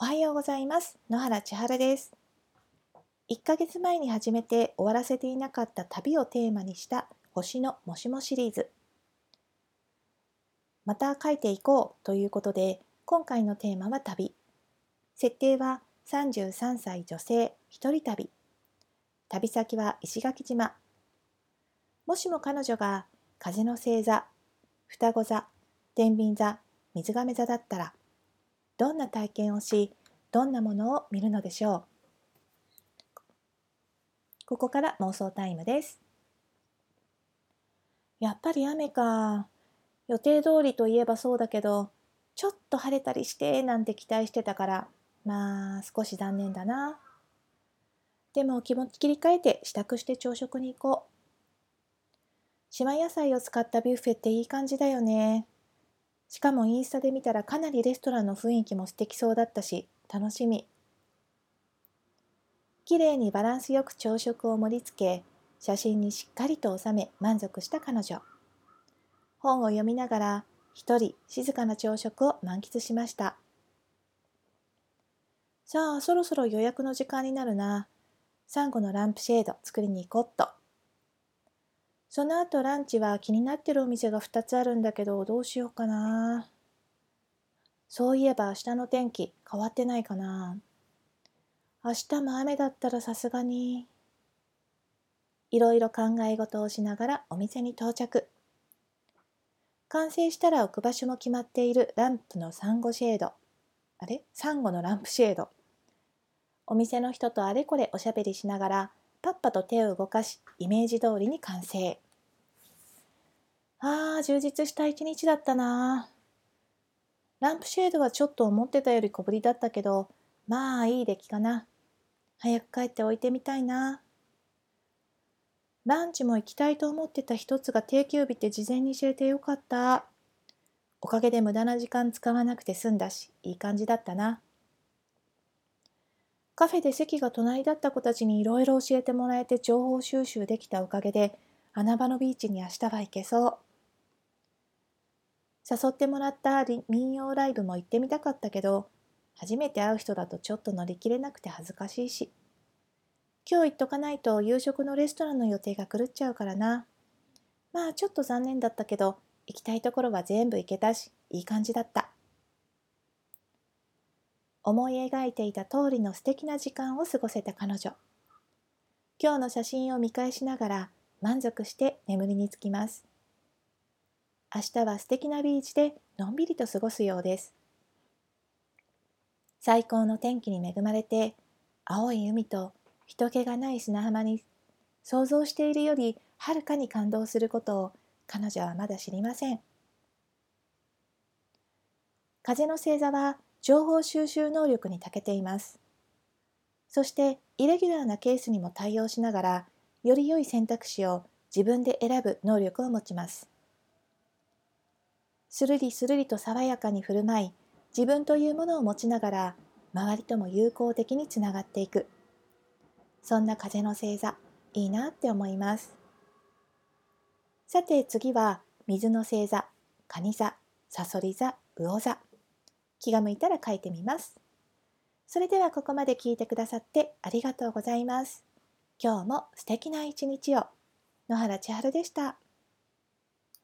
おはようございます。野原千春です。1ヶ月前に始めて終わらせていなかった旅をテーマにした星のもしもシリーズ。また書いていこうということで今回のテーマは旅。設定は33歳女性一人旅。旅先は石垣島。もしも彼女が風の星座双子座天秤座水亀座だったらどんな体験をしどんなものを見るのでしょう。ここから妄想タイムです。やっぱり雨か。予定通りといえばそうだけどちょっと晴れたりしてなんて期待してたからまあ少し残念だな。でも気持ち切り替えて支度して朝食に行こう。島野菜を使ったビュッフェっていい感じだよね。しかもインスタで見たらかなりレストランの雰囲気も素敵そうだったし、楽しみ。綺麗にバランスよく朝食を盛り付け、写真にしっかりと収め満足した彼女。本を読みながら一人静かな朝食を満喫しました。さあ、そろそろ予約の時間になるな。サンゴのランプシェード作りに行こうっと。その後ランチは気になってるお店が2つあるんだけどどうしようかな。そういえば明日の天気変わってないかな。明日も雨だったらさすがに。いろいろ考え事をしながらお店に到着。完成したら置く場所も決まっているランプのサンゴシェード。あれ？サンゴのランプシェード。お店の人とあれこれおしゃべりしながらパッパと手を動かしイメージ通りに完成。あー充実した一日だったな。ランプシェードはちょっと思ってたより小ぶりだったけどまあいい出来かな。早く帰っておいてみたいな。ランチも行きたいと思ってた一つが定休日って事前に知れてよかった。おかげで無駄な時間使わなくて済んだしいい感じだったな。カフェで席が隣だった子たちにいろいろ教えてもらえて情報収集できたおかげで穴場のビーチに明日は行けそう。誘ってもらった民謡ライブも行ってみたかったけど初めて会う人だとちょっと乗り切れなくて恥ずかしいし。今日行っとかないと夕食のレストランの予定が狂っちゃうからな。まあちょっと残念だったけど行きたいところは全部行けたしいい感じだった。思い描いていた通りの素敵な時間を過ごせた彼女。今日の写真を見返しながら満足して眠りにつきます。明日は素敵なビーチでのんびりと過ごすようです。最高の天気に恵まれて青い海と人気がない砂浜に想像しているよりはるかに感動することを彼女はまだ知りません。風の星座は情報収集能力に長けています。そしてイレギュラーなケースにも対応しながらより良い選択肢を自分で選ぶ能力を持ちます。するりするりと爽やかに振る舞い自分というものを持ちながら周りとも友好的につながっていくそんな風の星座いいなって思いますさて次は水の星座蟹座さそり座魚座気が向いたら書いてみます。それではここまで聞いてくださってありがとうございます。今日も素敵な一日を。野原千春でした。